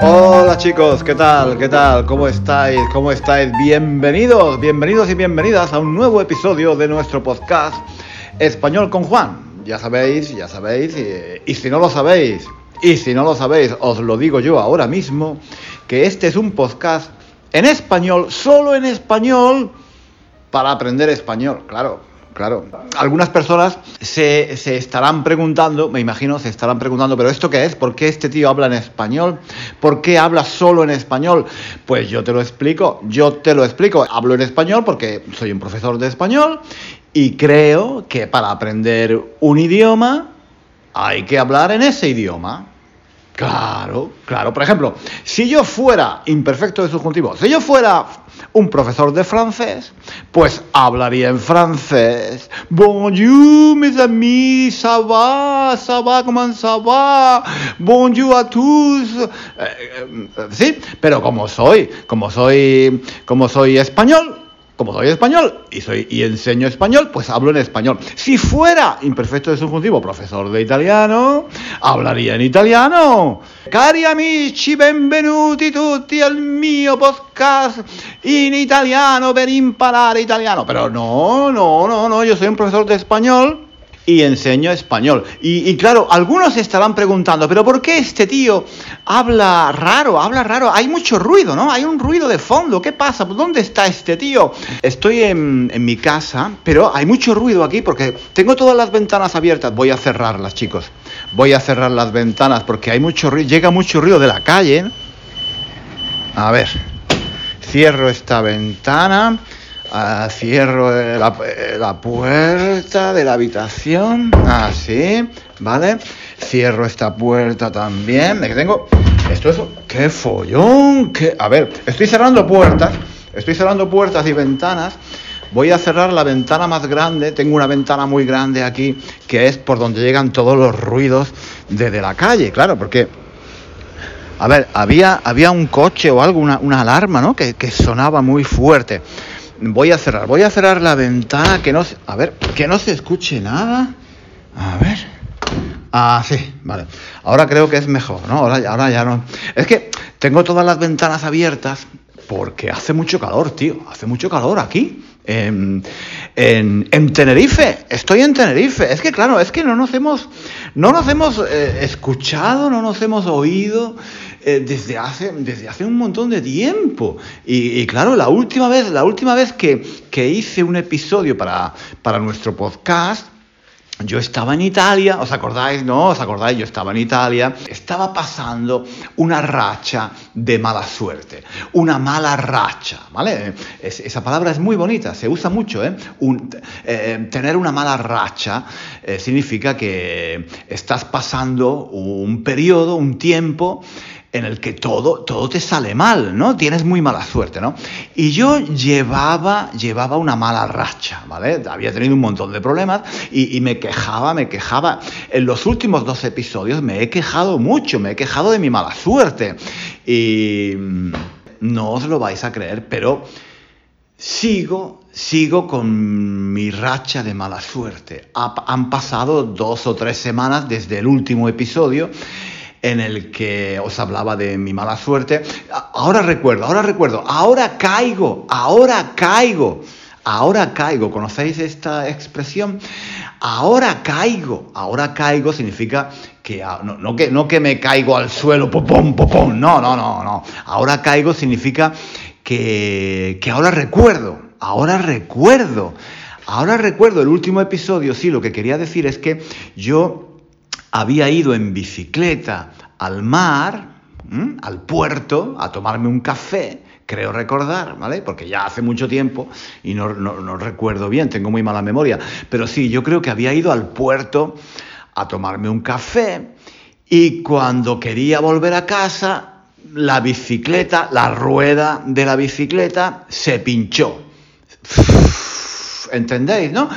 Hola chicos, ¿qué tal? ¿Qué tal? ¿Cómo estáis? ¿Cómo estáis? Bienvenidos, bienvenidos y bienvenidas a un nuevo episodio de nuestro podcast Español con Juan. Ya sabéis, ya sabéis, y, si no lo sabéis, y si no lo sabéis, os lo digo yo ahora mismo, que este es un podcast en español, solo en español, para aprender español, claro. Claro, algunas personas se, se, estarán preguntando, me imagino, se estarán preguntando, pero ¿esto qué es? ¿Por qué este tío habla en español? ¿Por qué habla solo en español? Pues yo te lo explico, yo te lo explico. Hablo en español porque soy un profesor de español y creo que para aprender un idioma hay que hablar en ese idioma. Claro, claro. Por ejemplo, si yo fuera imperfecto de subjuntivo, si yo fuera un profesor de francés, pues hablaría en francés. Bonjour, mes amis, ça va, ça va, comment ça va? Bonjour a tous. Eh, eh, sí, pero como soy, como soy, como soy español, como soy español y, soy, y enseño español, pues hablo en español. Si fuera imperfecto de subjuntivo, profesor de italiano, hablaría en italiano. Cari amici, benvenuti tutti al mio podcast in italiano per imparare italiano. Pero no, no, no, no, yo soy un profesor de español y enseño español. Y, claro, algunos estarán preguntando, pero ¿por qué este tío habla raro, habla raro? Hay mucho ruido, ¿no? Hay un ruido de fondo. ¿Qué pasa? ¿Dónde está este tío? Estoy en, en mi casa, pero hay mucho ruido aquí porque tengo todas las ventanas abiertas. Voy a cerrarlas, chicos. Voy a cerrar las ventanas porque hay mucho ruido, llega mucho ruido de la calle. A ver, cierro esta ventana. Ah, cierro eh, eh, la, puerta de la habitación. Así, ¿vale? Cierro esta puerta también. que tengo. Esto es. ¡Qué follón! ¡Qué... A ver, estoy cerrando puertas. Estoy cerrando puertas y ventanas. Voy a cerrar la ventana más grande. Tengo una ventana muy grande aquí que es por donde llegan todos los ruidos desde la calle, claro, porque a ver, había, había un coche o algo, una, una alarma, ¿no? Que, que, sonaba muy fuerte. Voy a cerrar, voy a cerrar la ventana que no se, a ver, que no se escuche nada. A ver. Ah, vale. Ahora creo que es mejor, ¿no? Ahora, ahora ya no. Es que tengo todas las ventanas abiertas porque hace mucho calor, tío. Hace mucho calor aquí. En, en, Tenerife, estoy en Tenerife. Es que claro, es que no nos hemos, no nos hemos eh, escuchado, no nos hemos oído. Eh, desde, hace, desde hace un montón de tiempo. Y, claro, la última vez, la última vez que, que hice un episodio para, para nuestro podcast, yo estaba en Italia, ¿os acordáis? ¿No? ¿Os acordáis? Yo estaba en Italia, estaba pasando una racha de mala suerte, una mala racha, ¿vale? esa palabra es muy bonita, se usa mucho, ¿eh? eh tener una mala racha eh, significa que estás pasando un periodo, un tiempo en el que todo, todo te sale mal, ¿no? Tienes muy mala suerte, ¿no? Y yo llevaba, llevaba una mala racha, ¿vale? Había tenido un montón de problemas y, me quejaba, me quejaba. En los últimos dos episodios me he quejado mucho, me he quejado de mi mala suerte. Y no os lo vais a creer, pero sigo, sigo con mi racha de mala suerte. han pasado dos o tres semanas desde el último episodio en el que os hablaba de mi mala suerte. Ahora recuerdo, ahora recuerdo, ahora caigo, ahora caigo, ahora caigo. ¿Conocéis esta expresión? Ahora caigo, ahora caigo significa que no, que no que me caigo al suelo, popom, popom, no, no, no, no. Ahora caigo significa que, que ahora recuerdo, ahora recuerdo. Ahora recuerdo el último episodio, sí, lo que quería decir es que yo había ido en bicicleta al mar, al puerto, a tomarme un café, creo recordar, ¿vale? Porque ya hace mucho tiempo y no, no, recuerdo bien, tengo muy mala memoria, pero sí, yo creo que había ido al puerto a tomarme un café y cuando quería volver a casa, la bicicleta, la rueda de la bicicleta se pinchó. ¿Entendéis, no?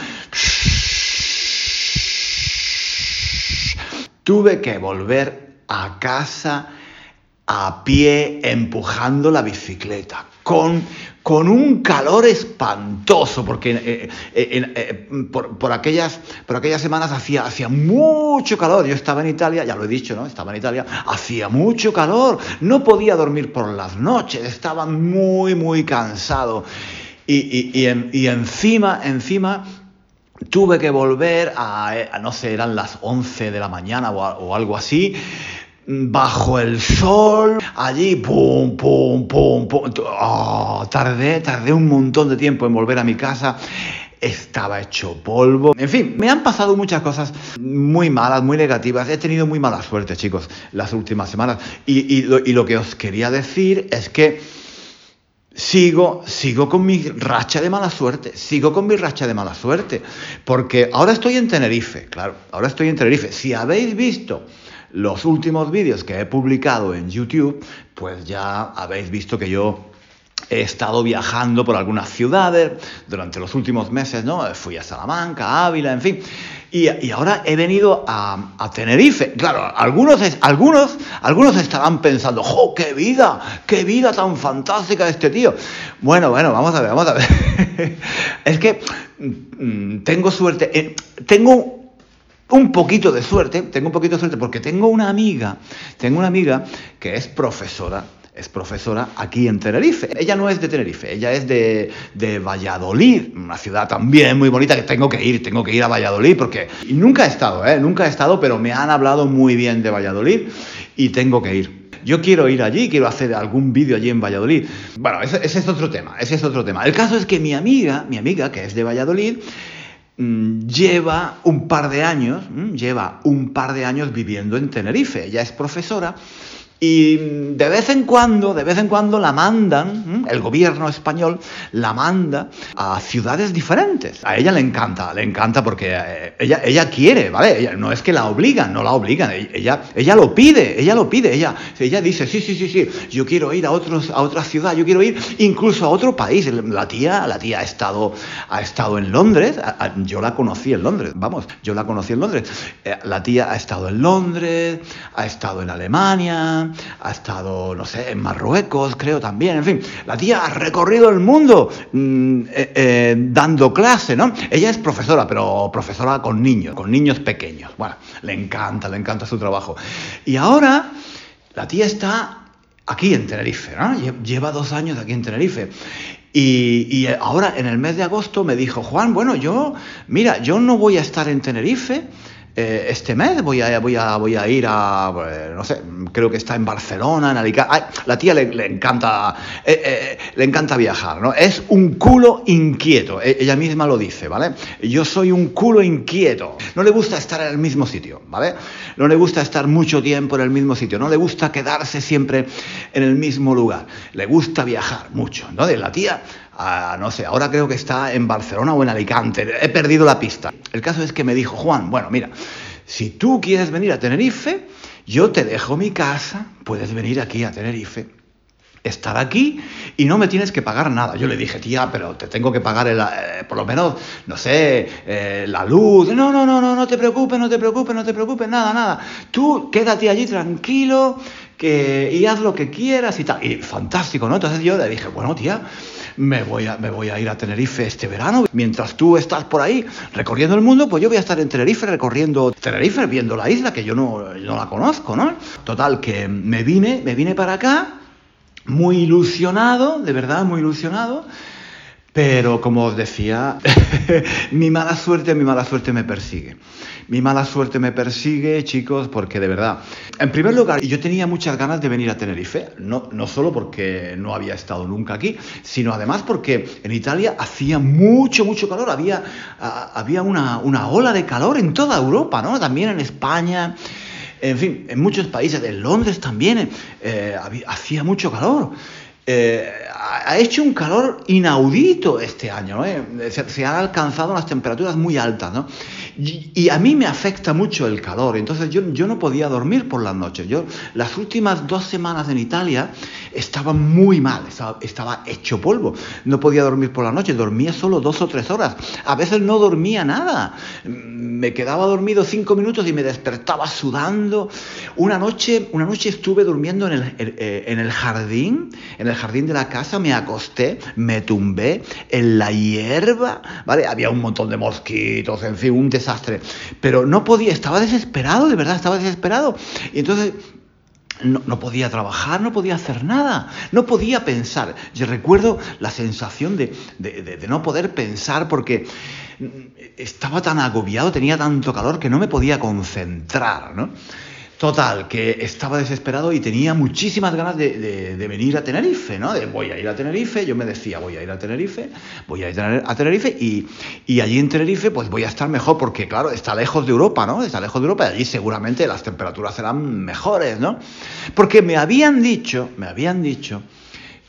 Tuve que volver a casa a pie empujando la bicicleta, con, con un calor espantoso, porque eh, eh, eh, por, aquellas, por aquellas semanas hacía, hacía mucho calor. Yo estaba en Italia, ya lo he dicho, ¿no? Estaba en Italia, hacía mucho calor, no podía dormir por las noches, estaba muy, muy cansado. Y, y, encima, encima tuve que volver a, no sé, eran las 11 de la mañana o, algo así, bajo el sol, allí, pum, pum, pum, pum. Oh, tardé, tardé un montón de tiempo en volver a mi casa. Estaba hecho polvo. En fin, me han pasado muchas cosas muy malas, muy negativas. He tenido muy mala suerte, chicos, las últimas semanas. Y, y lo que os quería decir es que sigo, sigo con mi racha de mala suerte, sigo con mi racha de mala suerte, porque ahora estoy en Tenerife, claro, ahora estoy en Tenerife. Si habéis visto los últimos vídeos que he publicado en YouTube, pues ya habéis visto que yo he estado viajando por algunas ciudades durante los últimos meses, ¿no? Fui a Salamanca, Ávila, en fin. Y, ahora he venido a, Tenerife. Claro, algunos, algunos, algunos estarán pensando, ¡jo, qué vida! ¡Qué vida tan fantástica este tío! Bueno, bueno, vamos a ver, vamos a ver. es que mm, tengo suerte. Eh, tengo un poquito de suerte, tengo un poquito de suerte porque tengo una amiga, tengo una amiga que es profesora es profesora aquí en Tenerife. Ella no es de Tenerife, ella es de, Valladolid, una ciudad también muy bonita que tengo que ir, tengo que ir a Valladolid porque y nunca he estado, ¿eh? nunca he estado, pero me han hablado muy bien de Valladolid y tengo que ir. Yo quiero ir allí, quiero hacer algún vídeo allí en Valladolid. Bueno, ese, ese, es otro tema, ese es otro tema. El caso es que mi amiga, mi amiga que es de Valladolid, mm, lleva un par de años, mm, lleva un par de años viviendo en Tenerife. Ella es profesora y de vez en cuando, de vez en cuando la mandan, el gobierno español la manda a ciudades diferentes. A ella le encanta, le encanta porque eh, ella, ella quiere, ¿vale? No es que la obligan, no la obligan, ella, ella lo pide, ella lo pide, ella, ella dice, sí, sí, sí, sí, yo quiero ir a, otros, a otra ciudad, yo quiero ir incluso a otro país. La tía, la tía ha estado, ha estado en Londres, yo la conocí en Londres, vamos, yo la conocí en Londres. Eh, la tía ha estado en Londres, ha estado en Alemania, ha estado, no sé, en Marruecos, creo también, en fin, la tía ha recorrido el mundo mm, eh, eh, dando clase, ¿no? Ella es profesora, pero profesora con niños, con niños pequeños. Bueno, le encanta, le encanta su trabajo. Y ahora la tía está aquí en Tenerife, ¿no? Lleva dos años aquí en Tenerife. Y, y, ahora en el mes de agosto me dijo, Juan, bueno, yo, mira, yo no voy a estar en Tenerife, eh, este mes voy a, ir a, pues, no sé, creo que está en Barcelona, en Alicante. la tía le, encanta, eh, eh, le encanta viajar, ¿no? Es un culo inquieto, e, ella misma lo dice, ¿vale? Yo soy un culo inquieto. No le gusta estar en el mismo sitio, ¿vale? No le gusta estar mucho tiempo en el mismo sitio, no le gusta quedarse siempre en el mismo lugar. Le gusta viajar mucho, ¿no? De la tía no sé, ahora creo que está en Barcelona o en Alicante, he perdido la pista. El caso es que me dijo, Juan, bueno, mira, si tú quieres venir a Tenerife, yo te dejo mi casa, puedes venir aquí a Tenerife, estar aquí y no me tienes que pagar nada. Yo le dije, tía, pero te tengo que pagar eh, por lo menos, no sé, eh, la luz. No, no, no, no, no te preocupes, no te preocupes, no te preocupes, nada, nada. Tú quédate allí tranquilo que, y haz lo que quieras y tal. Y fantástico, ¿no? Entonces yo le dije, bueno, tía, me voy, a, me voy a ir a Tenerife este verano. Mientras tú estás por ahí recorriendo el mundo, pues yo voy a estar en Tenerife recorriendo Tenerife, viendo la isla que yo no, no la conozco, ¿no? Total, que me vine, me vine para acá, muy ilusionado, de verdad, muy ilusionado. Pero como os decía, mi mala suerte, mi mala suerte me persigue. Mi mala suerte me persigue, chicos, porque de verdad, en primer lugar, yo tenía muchas ganas de venir a Tenerife, no, no solo porque no había estado nunca aquí, sino además porque en Italia hacía mucho, mucho calor, había, había una, una ola de calor en toda Europa, ¿no? También en España en fin, en muchos países, en Londres también eh, hacía mucho calor. Eh, ha hecho un calor inaudito este año, ¿eh? se, han alcanzado unas temperaturas muy altas, ¿no? Y, a mí me afecta mucho el calor, entonces yo, yo no podía dormir por las noches. Yo las últimas dos semanas en Italia estaba muy mal, estaba, estaba hecho polvo, no podía dormir por la noche, dormía solo dos o tres horas, a veces no dormía nada, me quedaba dormido cinco minutos y me despertaba sudando. Una noche, una noche estuve durmiendo en el, en el jardín, en el jardín de la casa, me acosté, me tumbé en la hierba, ¿vale? Había un montón de mosquitos, en fin, desastre. Pero no podía, estaba desesperado, de verdad, estaba desesperado. Y entonces no, podía trabajar, no podía hacer nada, no podía pensar. Yo recuerdo la sensación de, de, no poder pensar porque estaba tan agobiado, tenía tanto calor que no me podía concentrar, ¿no? Total, que estaba desesperado y tenía muchísimas ganas de, venir a Tenerife, ¿no? De voy a ir a Tenerife, yo me decía, voy a ir a Tenerife, voy a ir a Tenerife y, allí en Tenerife pues voy a estar mejor porque, claro, está lejos de Europa, ¿no? Está lejos de Europa y allí seguramente las temperaturas serán mejores, ¿no? Porque me habían dicho, me habían dicho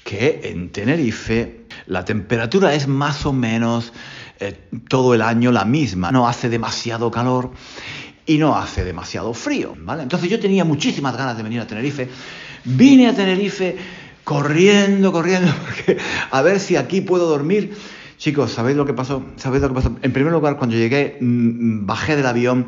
que en Tenerife la temperatura es más o menos eh, todo el año la misma, no hace demasiado calor y no hace demasiado frío, ¿vale? Entonces yo tenía muchísimas ganas de venir a Tenerife, vine a Tenerife corriendo, corriendo, porque a ver si aquí puedo dormir. Chicos, ¿sabéis lo que pasó? ¿Sabéis lo que pasó? En primer lugar, cuando llegué, mm, bajé del avión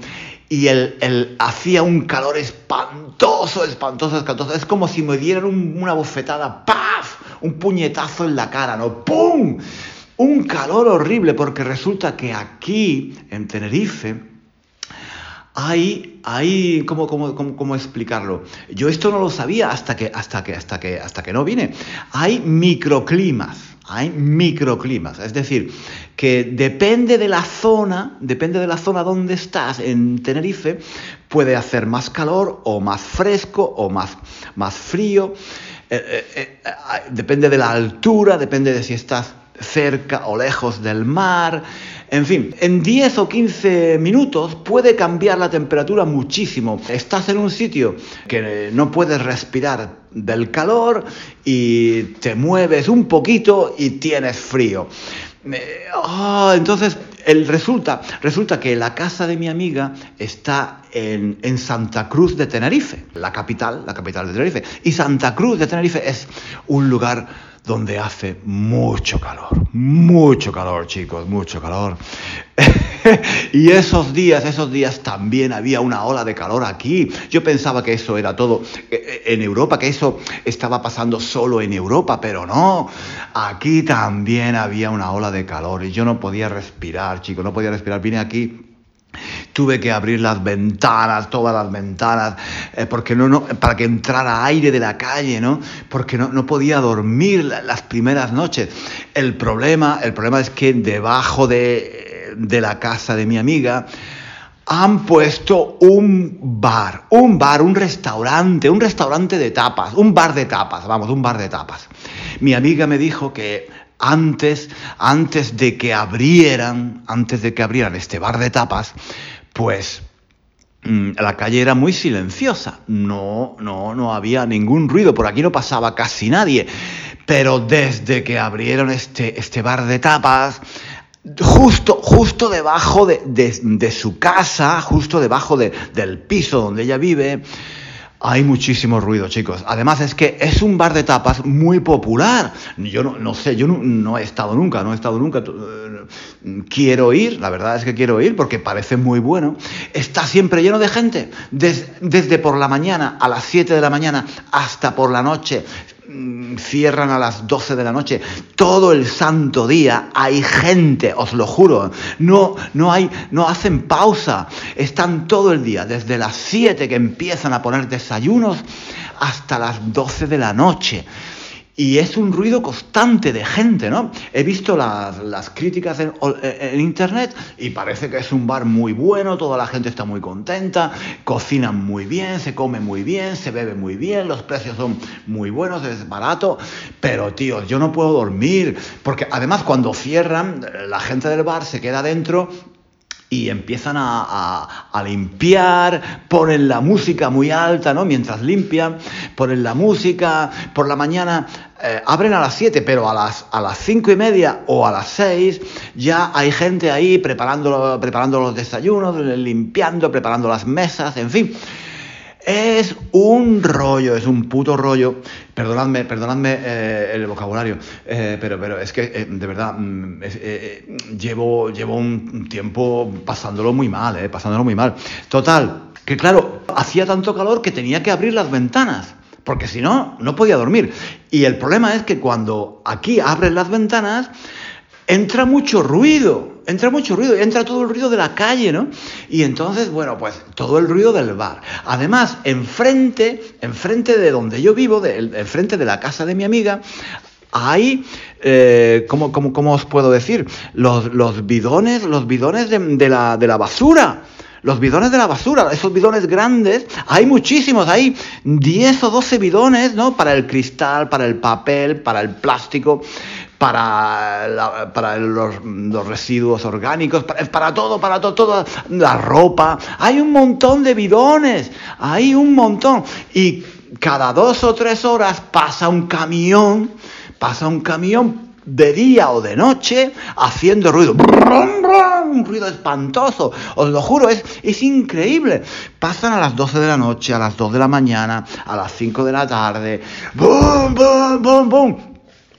y el, hacía un calor espantoso, espantoso, espantoso. Es como si me dieran una bofetada, ¡paf! Un puñetazo en la cara, ¿no? ¡Pum! Un calor horrible, porque resulta que aquí, en Tenerife, hay, hay ¿cómo, cómo, cómo, explicarlo? Yo esto no lo sabía hasta que, hasta que, hasta que, hasta que no vine. Hay microclimas, hay microclimas, es decir, que depende de la zona, depende de la zona donde estás en Tenerife, puede hacer más calor o más fresco o más, más frío. Eh, eh, eh, depende de la altura, depende de si estás cerca o lejos del mar. En fin, en 10 o 15 minutos puede cambiar la temperatura muchísimo. Estás en un sitio que no puedes respirar del calor y te mueves un poquito y tienes frío. Ah, entonces, resulta, resulta que la casa de mi amiga está en, en, Santa Cruz de Tenerife, la capital, la capital de Tenerife. Y Santa Cruz de Tenerife es un lugar donde hace mucho calor, mucho calor, chicos, mucho calor. y esos días, esos días también había una ola de calor aquí. Yo pensaba que eso era todo eh, eh, en Europa, que eso estaba pasando solo en Europa, pero no. Aquí también había una ola de calor y yo no podía respirar, chicos, no podía respirar. Vine aquí Tuve que abrir las ventanas, todas las ventanas, eh, porque no, no, para que entrara aire de la calle, ¿no? Porque no, no podía dormir las primeras noches. El problema, el problema es que debajo de, de la casa de mi amiga han puesto un bar, un bar, un restaurante, un restaurante de tapas, un bar de tapas, vamos, un bar de tapas. Mi amiga me dijo que antes, antes de que abrieran, antes de que abrieran este bar de tapas, pues mm, la calle era muy silenciosa, no, no, no había ningún ruido, por aquí no pasaba casi nadie. Pero desde que abrieron este, este bar de tapas, justo, justo debajo de, su casa, justo debajo del piso donde ella vive, hay muchísimo ruido, chicos. Además es que es un bar de tapas muy popular. Yo no, sé, yo no, he estado nunca, no he estado nunca. Eh, quiero ir, la verdad es que quiero ir porque parece muy bueno. Está siempre lleno de gente, desde por la mañana a las 7 de la mañana hasta por la noche cierran a las 12 de la noche, todo el santo día hay gente, os lo juro, no, no, hay, no hacen pausa, están todo el día, desde las 7 que empiezan a poner desayunos hasta las 12 de la noche. Y es un ruido constante de gente, ¿no? He visto las, críticas en, internet y parece que es un bar muy bueno, toda la gente está muy contenta, cocinan muy bien, se come muy bien, se bebe muy bien, los precios son muy buenos, es barato, pero tío, yo no puedo dormir, porque además cuando cierran, la gente del bar se queda dentro y empiezan a, limpiar, ponen la música muy alta, ¿no? Mientras limpian, ponen la música, por la mañana eh, abren a las 7, pero a las, a las 5 y media o a las 6 ya hay gente ahí preparando, preparando los desayunos, limpiando, preparando las mesas, en fin. Es un rollo, es un puto rollo. Perdonadme, perdonadme eh, el vocabulario, eh, pero, pero es que eh, de verdad mm, llevo, llevo un tiempo pasándolo muy mal, pasándolo muy mal. Total, que claro, hacía tanto calor que tenía que abrir las ventanas, porque si no, no podía dormir. Y el problema es que cuando aquí abren las ventanas, entra mucho ruido entra mucho ruido, entra todo el ruido de la calle, ¿no? Y entonces, bueno, pues todo el ruido del bar. Además, enfrente, enfrente de donde yo vivo, de, enfrente de la casa de mi amiga, hay, eh, ¿cómo, os puedo decir? Los, los bidones, los bidones de, la, de la basura los bidones de la basura, esos bidones grandes, hay muchísimos, hay 10 o 12 bidones, ¿no? Para el cristal, para el papel, para el plástico para, para los, residuos orgánicos, para, todo, para todo, toda la ropa. Hay un montón de bidones, hay un montón. Y cada dos o tres horas pasa un camión, pasa un camión de día o de noche haciendo ruido. Un ruido espantoso. Os lo juro, es, es increíble. Pasan a las 12 de la noche, a las 2 de la mañana, a las 5 de la tarde. ¡Bum, bum, bum, bum!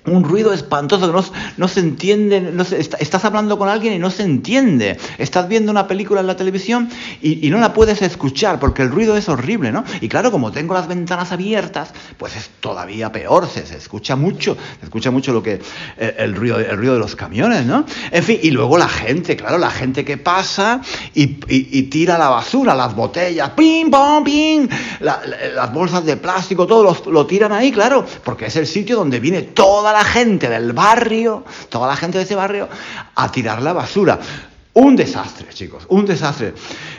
Un ruido espantoso que no, no se entiende, no estás hablando con alguien y no se entiende. Estás viendo una película en la televisión y, no la puedes escuchar porque el ruido es horrible, ¿no? Y claro, como tengo las ventanas abiertas, pues es todavía peor, se, escucha mucho, se escucha mucho lo que eh, el, ruido, el ruido de los camiones, ¿no? En fin, y luego la gente, claro, la gente que pasa y, tira la basura, las botellas, pim, pom, pim, las bolsas de plástico, todo lo tiran ahí, claro, porque es el sitio donde viene toda la gente del barrio, toda la gente de ese barrio, a tirar la basura. Un desastre, chicos, un desastre.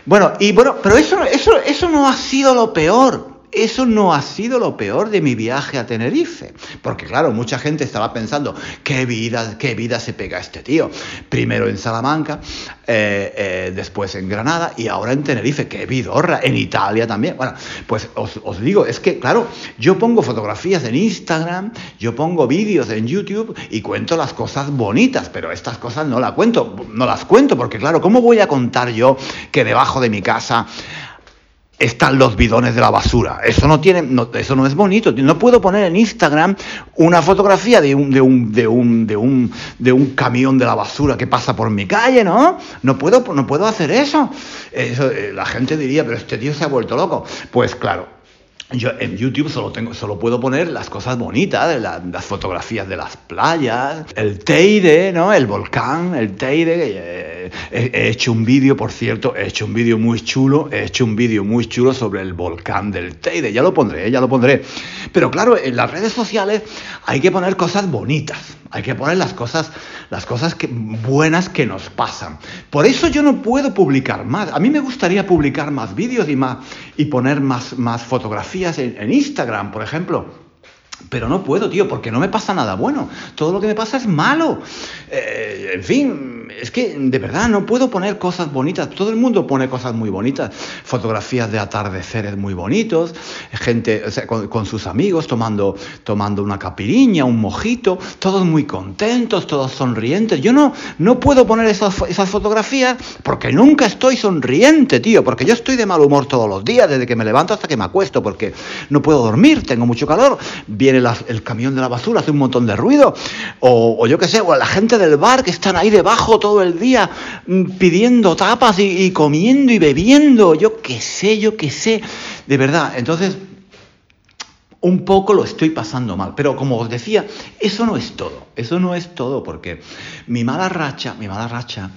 Bueno, y bueno, pero eso, eso, eso no ha sido lo peor eso no ha sido lo peor de mi viaje a Tenerife. Porque claro, mucha gente estaba pensando, qué vida, qué vida se pega este tío. Primero en Salamanca, eh, eh, después en Granada y ahora en Tenerife, qué vidorra, en Italia también. Bueno, pues os, os digo, es que claro, yo pongo fotografías en Instagram, yo pongo vídeos en YouTube y cuento las cosas bonitas, pero estas cosas no las cuento, no las cuento, porque claro, ¿cómo voy a contar yo que debajo de mi casa están los bidones de la basura. Eso no tiene, eso no es bonito. No puedo poner en Instagram una fotografía de un, de un, de un, de un, de un camión de la basura que pasa por mi calle, ¿no? No puedo, no puedo hacer eso. eso eh, la gente diría, pero este tío se ha vuelto loco. Pues claro, yo en YouTube solo, tengo, solo puedo poner las cosas bonitas, las fotografías de las playas, el Teide, ¿no? El volcán, el Teide. Eh, he, hecho un vídeo, por cierto, he hecho un vídeo muy chulo, he hecho un vídeo muy chulo sobre el volcán del Teide. Ya lo pondré, ya lo pondré. Pero claro, en las redes sociales hay que poner cosas bonitas. Hay que poner las cosas, las cosas que, buenas que nos pasan. Por eso yo no puedo publicar más. A mí me gustaría publicar más vídeos y, más, y poner más, más fotografías en, Instagram, por ejemplo. Pero no puedo, tío, porque no me pasa nada bueno. Todo lo que me pasa es malo. Eh, en fin, es que de verdad no puedo poner cosas bonitas. Todo el mundo pone cosas muy bonitas. Fotografías de atardeceres muy bonitos. Gente con, sus amigos tomando, tomando una capiriña, un mojito. Todos muy contentos, todos sonrientes. Yo no, no puedo poner esas, esas fotografías porque nunca estoy sonriente, tío. Porque yo estoy de mal humor todos los días, desde que me levanto hasta que me acuesto. Porque no puedo dormir, tengo mucho calor viene el camión de la basura, hace un montón de ruido, o, yo qué sé, o la gente del bar que están ahí debajo todo el día mm, pidiendo tapas y, comiendo y bebiendo, yo qué sé, yo qué sé, de verdad, entonces un poco lo estoy pasando mal. Pero como os decía, eso no es todo. Eso no es todo porque mi mala racha, mi mala racha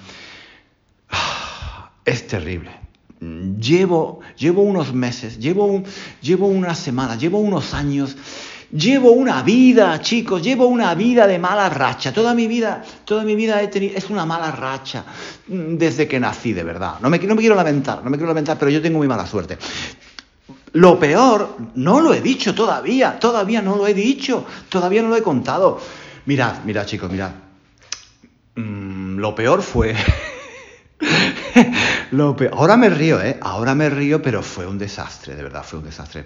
es terrible. Llevo, llevo unos meses, llevo, llevo unas semanas, llevo unos años llevo una vida, chicos, llevo una vida de mala racha. Toda mi vida, toda mi vida he tenido, es una mala racha mm, desde que nací, de verdad. No me, no me quiero lamentar, no me quiero lamentar, pero yo tengo muy mala suerte. Lo peor, no lo he dicho todavía, todavía no lo he dicho, todavía no lo he contado. Mirad, mirad chicos, mirad. Mm, lo peor fue... lo. Ahora me río, ¿eh? Ahora me río, pero fue un desastre, de verdad, fue un desastre.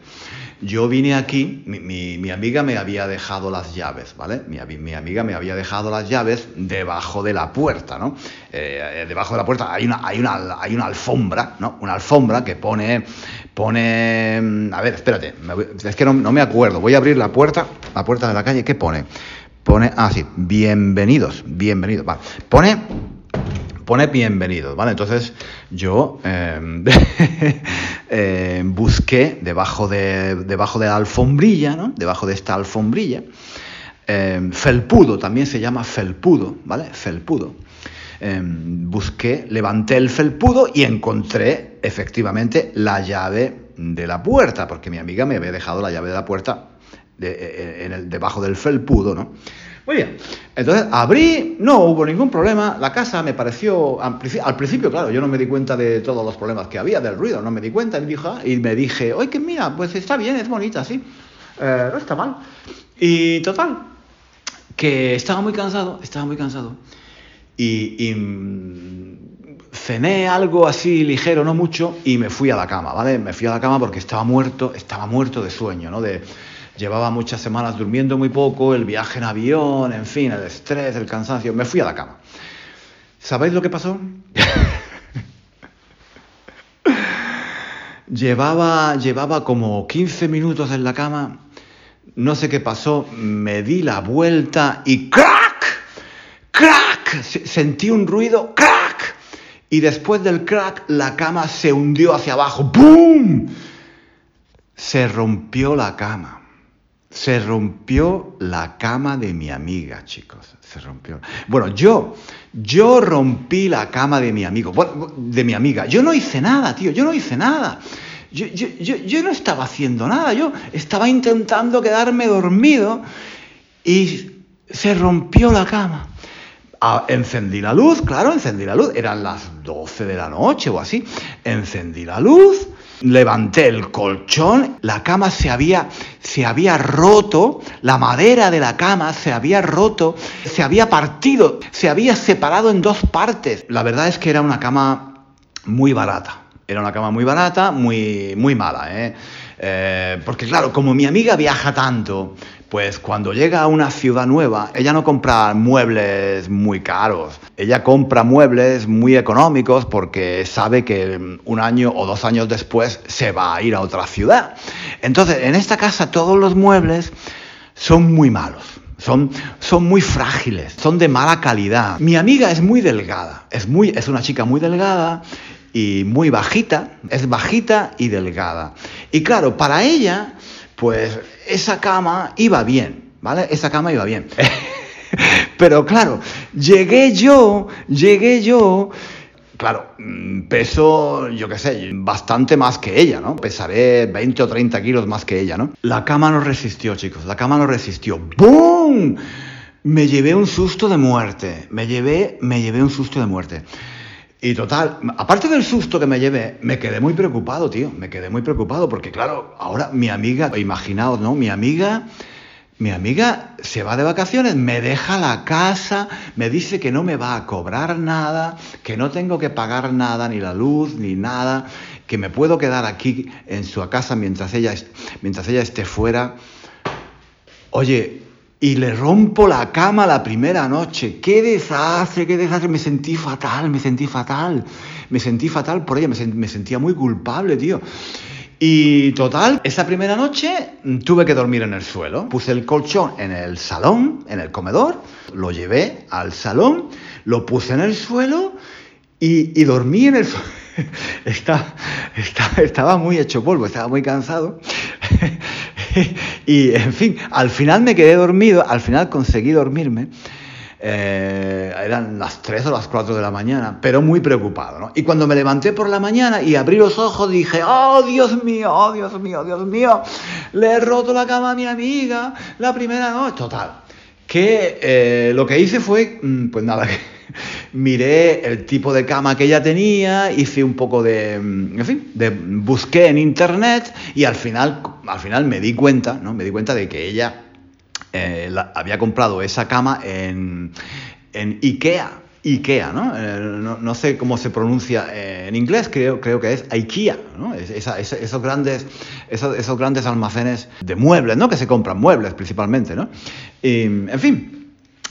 Yo vine aquí, mi, amiga me había dejado las llaves, ¿vale? Mi, amiga me había dejado las llaves debajo de la puerta, ¿no? Eh, debajo de la puerta hay una, hay, una, hay una alfombra, ¿no? Una alfombra que pone Pone. A ver, espérate. Es que no, me acuerdo. Voy a abrir la puerta. La puerta de la calle. ¿Qué pone? Pone. Ah, sí. Bienvenidos. Bienvenidos. Pone. Pone bienvenidos, ¿vale? Entonces yo em, eh, busqué debajo de, debajo de la alfombrilla, ¿no? Debajo de esta alfombrilla. Em, felpudo, también se llama felpudo, ¿vale? Felpudo. Busqué, levanté el felpudo y encontré efectivamente la llave de la puerta, porque mi amiga me había dejado la llave de la puerta eh, eh, en el, debajo del felpudo, ¿no? Muy bien, entonces abrí, no hubo ningún problema, la casa me pareció, al, principio, claro, yo no me di cuenta de todos los problemas que había, del ruido, no me di cuenta, y, dijo, y me dije, oye, que mira, pues está bien, es bonita, sí, eh, no está mal. Y total, que estaba muy cansado, estaba muy cansado y, mm, cené algo así ligero, no mucho, y me fui a la cama, ¿vale? Me fui a la cama porque estaba muerto, estaba muerto de sueño, ¿no? De, llevaba muchas semanas durmiendo muy poco, el viaje en avión, en fin, el estrés, el cansancio, me fui a la cama. ¿Sabéis lo que pasó? llevaba, llevaba como 15 minutos en la cama, no sé qué pasó, me di la vuelta y ¡crack! ¡crack! Sentí un ruido, ¡crack! Y después del crack, la cama se hundió hacia abajo. ¡Bum! Se rompió la cama. Se rompió la cama de mi amiga, chicos. Se rompió. Bueno, yo, yo rompí la cama de mi amigo, de mi amiga. Yo no hice nada, tío. Yo no hice nada. Yo, yo, yo, yo no estaba haciendo nada. Yo estaba intentando quedarme dormido y se rompió la cama encendí la luz, claro, encendí la luz, eran las 12 de la noche o así, encendí la luz, levanté el colchón, la cama se había, se había roto, la madera de la cama se había roto, se había partido, se había separado en dos partes. La verdad es que era una cama muy barata, era una cama muy barata, muy, muy mala, ¿eh? Eh, porque claro, como mi amiga viaja tanto, pues cuando llega a una ciudad nueva, ella no compra muebles muy caros, ella compra muebles muy económicos porque sabe que un año o dos años después se va a ir a otra ciudad. Entonces, en esta casa todos los muebles son muy malos. Son, son, muy frágiles, son de mala calidad. Mi amiga es muy delgada, es, muy, es una chica muy delgada y muy bajita, es bajita y delgada. Y claro, para ella pues esa cama iba bien, ¿vale? Esa cama iba bien. Pero claro, llegué yo, llegué yo, claro, peso, yo qué sé, bastante más que ella, ¿no? Pesaré 20 o 30 kilos más que ella, ¿no? La cama no resistió, chicos, la cama no resistió. ¡Bum! Me llevé un susto de muerte, me llevé, me llevé un susto de muerte. Y total, aparte del susto que me llevé, me quedé muy preocupado, tío. Me quedé muy preocupado porque, claro, ahora mi amiga, imaginaos, ¿no? Mi amiga, mi amiga se va de vacaciones, me deja la casa, me dice que no me va a cobrar nada, que no tengo que pagar nada, ni la luz, ni nada, que me puedo quedar aquí en su casa mientras ella, mientras ella esté fuera. Oye, y le rompo la cama la primera noche. ¡Qué desastre, qué desastre! Me sentí fatal, me sentí fatal. Me sentí fatal por ella, me, sentía muy culpable, tío. Y total, esa primera noche tuve que dormir en el suelo. Puse el colchón en el salón, en el comedor, lo llevé al salón, lo puse en el suelo y, dormí en el suelo. Estaba, estaba, muy hecho polvo, estaba muy cansado. y, en fin, al final me quedé dormido, al final conseguí dormirme. Eh, eran las 3 o las 4 de la mañana, pero muy preocupado. Y cuando me levanté por la mañana y abrí los ojos, dije, oh Dios mío, oh Dios mío, Dios mío, le he roto la cama a mi amiga la primera noche. Total, que eh, lo que hice fue, mm, pues nada, miré el tipo de cama que ella tenía, hice un poco de, mm, en fin, de, busqué en internet y al final, al final me di cuenta, ¿no? Me di cuenta de que ella eh, había comprado esa cama en, en Ikea. IKEA, ¿no? Eh, ¿no? sé cómo se pronuncia en inglés, creo, creo que es IKEA, ¿no? esos, grandes, esos, grandes almacenes de muebles, ¿no? Que se compran muebles principalmente, ¿no? en fin,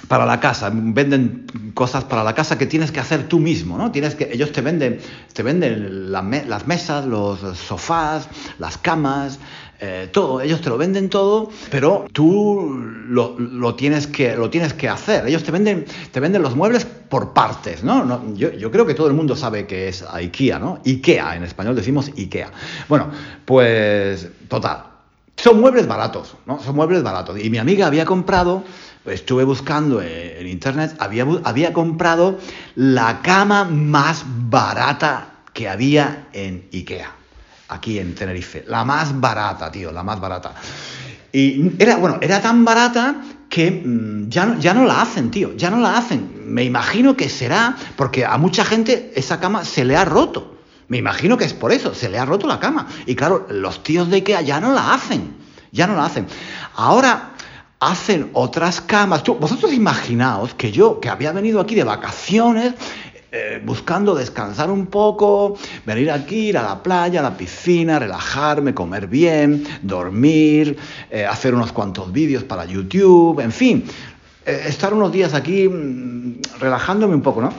para la casa, venden cosas para la casa que tienes que hacer tú mismo, ¿no? Tienes que, ellos te venden, te venden las mesas, los sofás, las camas, eh, todo, ellos te lo venden todo, pero tú lo, tienes que, lo tienes que hacer. Ellos te venden, te venden los muebles por partes, ¿no? yo, creo que todo el mundo sabe que es IKEA, ¿no? IKEA, en español decimos IKEA. Bueno, pues total, son muebles baratos, ¿no? Son muebles baratos. Y mi amiga había comprado, estuve buscando en internet, había, había comprado la cama más barata que había en IKEA aquí en Tenerife. La más barata, tío, la más barata. Y era, bueno, era tan barata que mm, ya, ya no la hacen, tío, ya no la hacen. Me imagino que será porque a mucha gente esa cama se le ha roto. Me imagino que es por eso, se le ha roto la cama. Y claro, los tíos de Ikea ya no la hacen, ya no la hacen. Ahora hacen otras camas. vosotros imaginaos que yo, que había venido aquí de vacaciones, eh, buscando descansar un poco, venir aquí, ir a la playa, a la piscina, relajarme, comer bien, dormir, eh, hacer unos cuantos vídeos para YouTube, en fin, eh, estar unos días aquí mm, relajándome un poco, ¿no?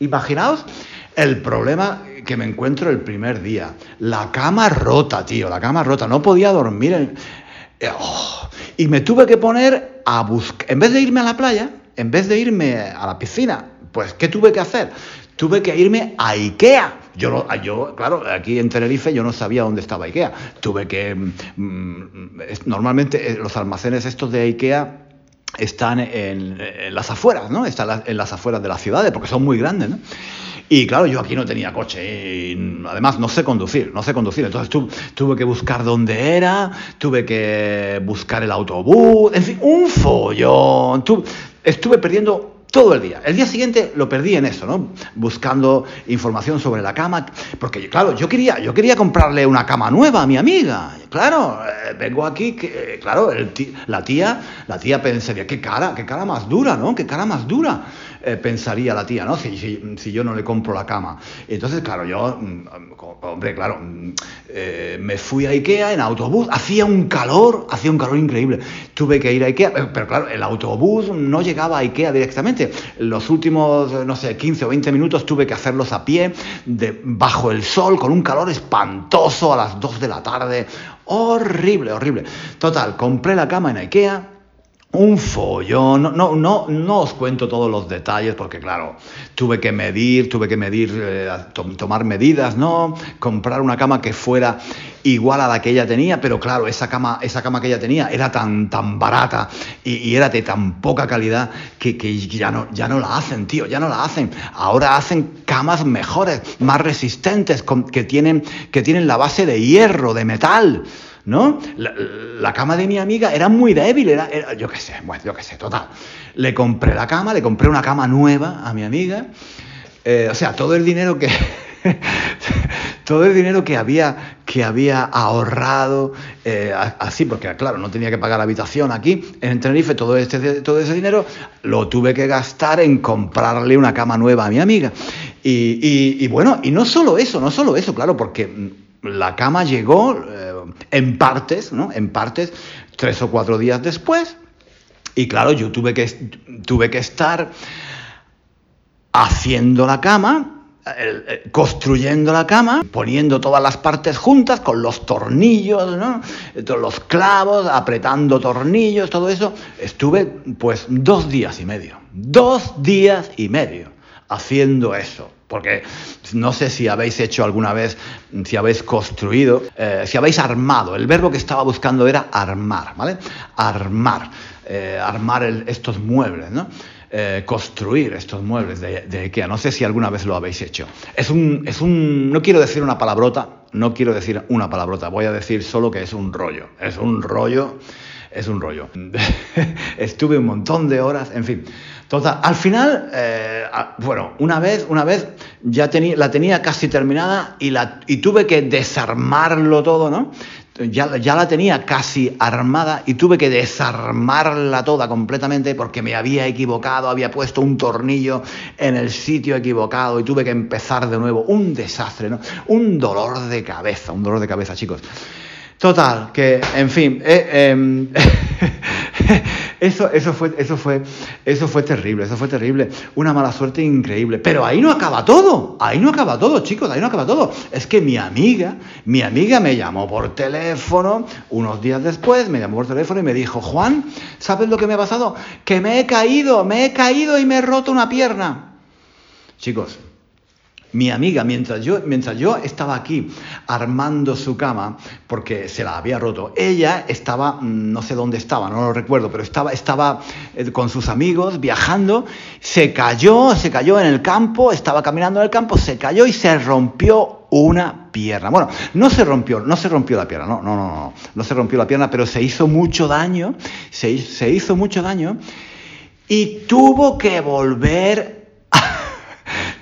Imaginaos el problema que me encuentro el primer día. La cama rota, tío, la cama rota. No podía dormir. En... Oh, y me tuve que poner a buscar, en vez de irme a la playa, en vez de irme a la piscina, pues, ¿qué tuve que hacer? Tuve que irme a Ikea. Yo, yo, claro, aquí en Tenerife yo no sabía dónde estaba Ikea. Tuve que... Mm, mm, normalmente eh, los almacenes estos de Ikea están en, las afueras, ¿no? Están en las afueras de las ciudades porque son muy grandes, ¿no? Y claro, yo aquí no tenía coche y además no sé conducir, no sé conducir. Entonces tuve que buscar dónde era, tuve que buscar el autobús, en fin, un follón. estuve perdiendo todo el día. El día siguiente lo perdí en eso, ¿no? Buscando información sobre la cama, porque claro, yo quería, yo quería comprarle una cama nueva a mi amiga. Claro, eh, vengo aquí, que, eh, claro, la tía, la tía pensaría, qué cara, qué cara más dura, ¿no? Qué cara más dura. Eh, pensaría la tía, ¿no? Si, yo no le compro la cama. Entonces, claro, yo, mm, hombre, claro, mm, eh, me fui a Ikea en autobús, hacía un calor, hacía un calor increíble. Tuve que ir a Ikea, pero, claro, el autobús no llegaba a Ikea directamente. Los últimos, no sé, 15 o 20 minutos tuve que hacerlos a pie, bajo el sol, con un calor espantoso a las 2 de la tarde. Horrible, horrible. Total, compré la cama en Ikea un follón, no, no, no, no os cuento todos los detalles porque claro, tuve que medir, tuve que medir, eh, tomar medidas, ¿no? Comprar una cama que fuera igual a la que ella tenía, pero claro, esa cama, esa cama que ella tenía era tan, tan barata y, era de tan poca calidad que, ya, no, ya no la hacen, tío, ya no la hacen. Ahora hacen camas mejores, más resistentes, que, tienen, que tienen la base de hierro, de metal. ¿No? La, cama de mi amiga era muy débil, era, yo qué sé, bueno, yo qué sé, total. Le compré la cama, le compré una cama nueva a mi amiga, eh, o sea, todo el dinero que... todo el dinero que había, que había ahorrado, eh, así, porque claro, no tenía que pagar la habitación aquí en Tenerife, todo, este, todo ese dinero lo tuve que gastar en comprarle una cama nueva a mi amiga. Y, bueno, y no solo eso, no solo eso, claro, porque la cama llegó eh, en partes, ¿no? En partes, tres o cuatro días después. Y claro, yo tuve que, tuve que estar haciendo la cama, construyendo la cama, poniendo todas las partes juntas con los tornillos, ¿no? los clavos, apretando tornillos, todo eso. Estuve pues dos días y medio, dos días y medio haciendo eso. Porque no sé si habéis hecho alguna vez, si habéis construido, eh, si habéis armado. El verbo que estaba buscando era armar, ¿vale? Armar, eh, armar estos muebles, ¿no? eh, construir estos muebles de, de, IKEA. No sé si alguna vez lo habéis hecho. Es un, es un, no quiero decir una palabrota, no quiero decir una palabrota, voy a decir solo que es un rollo. Es un rollo, es un rollo. Estuve un montón de horas, en fin. Total, al final, eh, bueno, una vez, una vez ya tenía, la tenía casi terminada y, la, y tuve que desarmarlo todo, ¿no? Ya, ya, la tenía casi armada y tuve que desarmarla toda completamente porque me había equivocado, había puesto un tornillo en el sitio equivocado y tuve que empezar de nuevo. Un desastre, ¿no? Un dolor de cabeza, un dolor de cabeza, chicos. Total, que, en fin, eh, eh, eso, eso, fue, eso, fue, eso fue terrible, eso fue terrible. Una mala suerte increíble. Pero ahí no acaba todo, ahí no acaba todo, chicos, ahí no acaba todo. Es que mi amiga, mi amiga me llamó por teléfono unos días después, me llamó por teléfono y me dijo, Juan, ¿sabes lo que me ha pasado? Que me he caído, me he caído y me he roto una pierna. Chicos, mi amiga, mientras yo, mientras yo estaba aquí armando su cama, porque se la había roto, ella estaba, mm, no sé dónde estaba, no lo recuerdo, pero estaba, estaba eh, con sus amigos viajando, se cayó, se cayó en el campo, estaba caminando en el campo, se cayó y se rompió una pierna. Bueno, no se rompió, no se rompió la pierna, no, no, no, no, no se rompió la pierna, pero se hizo mucho daño, se, se hizo mucho daño y tuvo que volver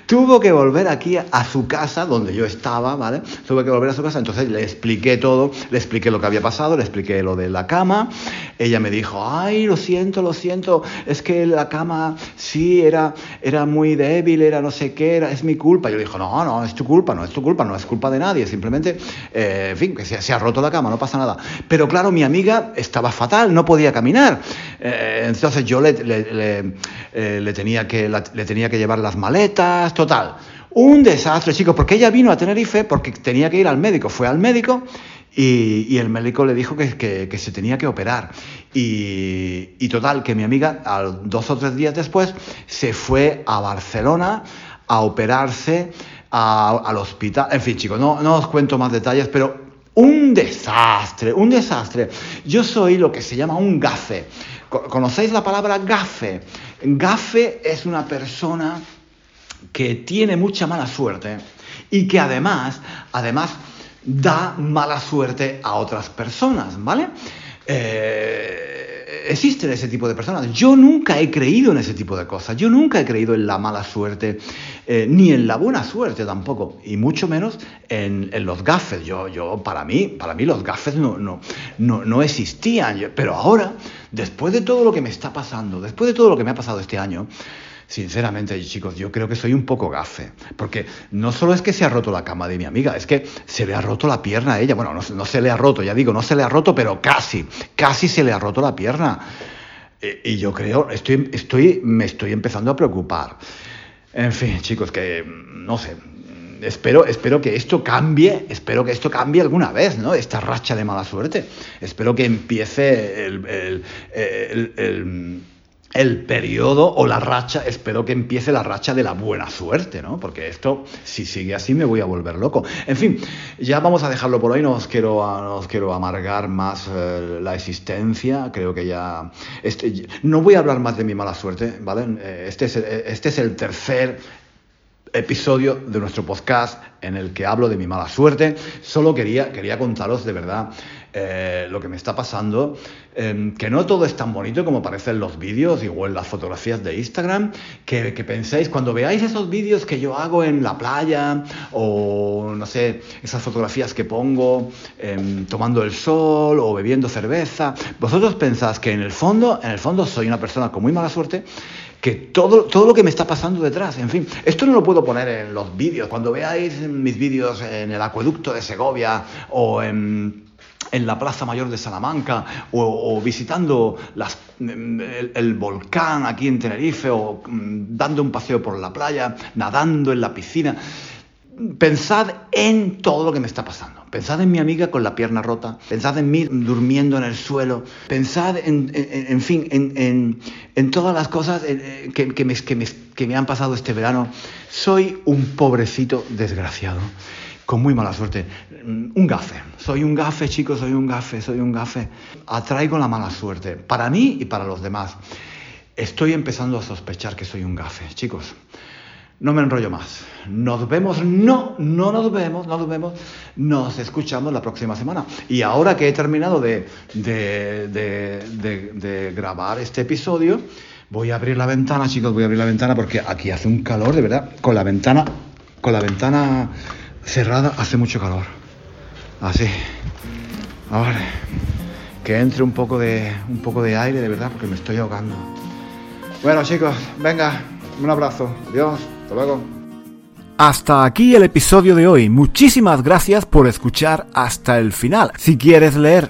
tuvo que volver aquí a su casa donde yo estaba, ¿vale? Tuvo que volver a su casa, entonces le expliqué todo, le expliqué lo que había pasado, le expliqué lo de la cama. Ella me dijo, ay, lo siento, lo siento, es que la cama sí era, era muy débil, era no sé qué, era, es mi culpa. Yo le dije, no, no, es tu culpa, no es tu culpa, no es culpa de nadie, simplemente, eh, en fin, que se, se, ha roto la cama, no pasa nada. Pero claro, mi amiga estaba fatal, no podía caminar. Eh, entonces yo le, le, le, eh, le tenía que, la, le tenía que llevar las maletas, Total, un desastre, chicos, porque ella vino a Tenerife porque tenía que ir al médico. Fue al médico y, el médico le dijo que, se tenía que operar. Y, total, que mi amiga, dos o tres días después, se fue a Barcelona a operarse al hospital. En fin, chicos, no, no os cuento más detalles, pero un desastre, un desastre. Yo soy lo que se llama un gafe. ¿Conocéis la palabra gafe? Gafe es una persona que tiene mucha mala suerte y que además, además da mala suerte a otras personas, ¿vale? Eh, existen ese tipo de personas. Yo nunca he creído en ese tipo de cosas. Yo nunca he creído en la mala suerte, eh, ni en la buena suerte tampoco, y mucho menos en, en, los gafes. Yo, yo, para mí, para mí los gafes no, no, no, no existían. Pero ahora, después de todo lo que me está pasando, después de todo lo que me ha pasado este año, sinceramente, chicos, yo creo que soy un poco gafe. Porque no solo es que se ha roto la cama de mi amiga, es que se le ha roto la pierna a ella. Bueno, no, se le ha roto, ya digo, no se le ha roto, pero casi, casi se le ha roto la pierna. Y, y yo creo, estoy, estoy, me estoy empezando a preocupar. En fin, chicos, que no sé, espero, espero que esto cambie, espero que esto cambie alguna vez, ¿no? Esta racha de mala suerte. Espero que empiece el, el, el el periodo o la racha, espero que empiece la racha de la buena suerte, ¿no? Porque esto, si sigue así, me voy a volver loco. En fin, ya vamos a dejarlo por hoy, no os quiero, no os quiero amargar más eh, la existencia, creo que ya... Este, no voy a hablar más de mi mala suerte, ¿vale? Este es, este es el tercer episodio de nuestro podcast en el que hablo de mi mala suerte. Solo quería, quería contaros de verdad eh, lo que me está pasando, eh, que no todo es tan bonito como parece en los vídeos o en las fotografías de Instagram, que, que penséis, cuando veáis esos vídeos que yo hago en la playa o, no sé, esas fotografías que pongo eh, tomando el sol o bebiendo cerveza, vosotros pensáis que en el fondo, en el fondo soy una persona con muy mala suerte, que todo, todo lo que me está pasando detrás, en fin, esto no lo puedo poner en los vídeos. Cuando veáis mis vídeos en el acueducto de Segovia o en en la Plaza Mayor de Salamanca o, visitando el, volcán aquí en Tenerife o mm, dando un paseo por la playa, nadando en la piscina. Pensad en todo lo que me está pasando. Pensad en mi amiga con la pierna rota. Pensad en mí durmiendo en el suelo. Pensad en, en, en fin, en, en, todas las cosas eh, que, que, me, que, me, que me han pasado este verano. Soy un pobrecito desgraciado con muy mala suerte. Un gafe. Soy un gafe, chicos, soy un gafe, soy un gafe. Atraigo la mala suerte, para mí y para los demás. Estoy empezando a sospechar que soy un gafe, chicos. No me enrollo más. Nos vemos, no, no nos vemos, no nos vemos. Nos escuchamos la próxima semana. Y ahora que he terminado de, de, grabar este episodio, voy a abrir la ventana, chicos, voy a abrir la ventana porque aquí hace un calor, de verdad. Con la ventana, con la ventana cerrada hace mucho calor. Así. Ahora que entre un poco de un poco de aire, de verdad, porque me estoy ahogando. Bueno, chicos, venga, un abrazo. Adiós, hasta luego. Hasta aquí el episodio de hoy. Muchísimas gracias por escuchar hasta el final. Si quieres leer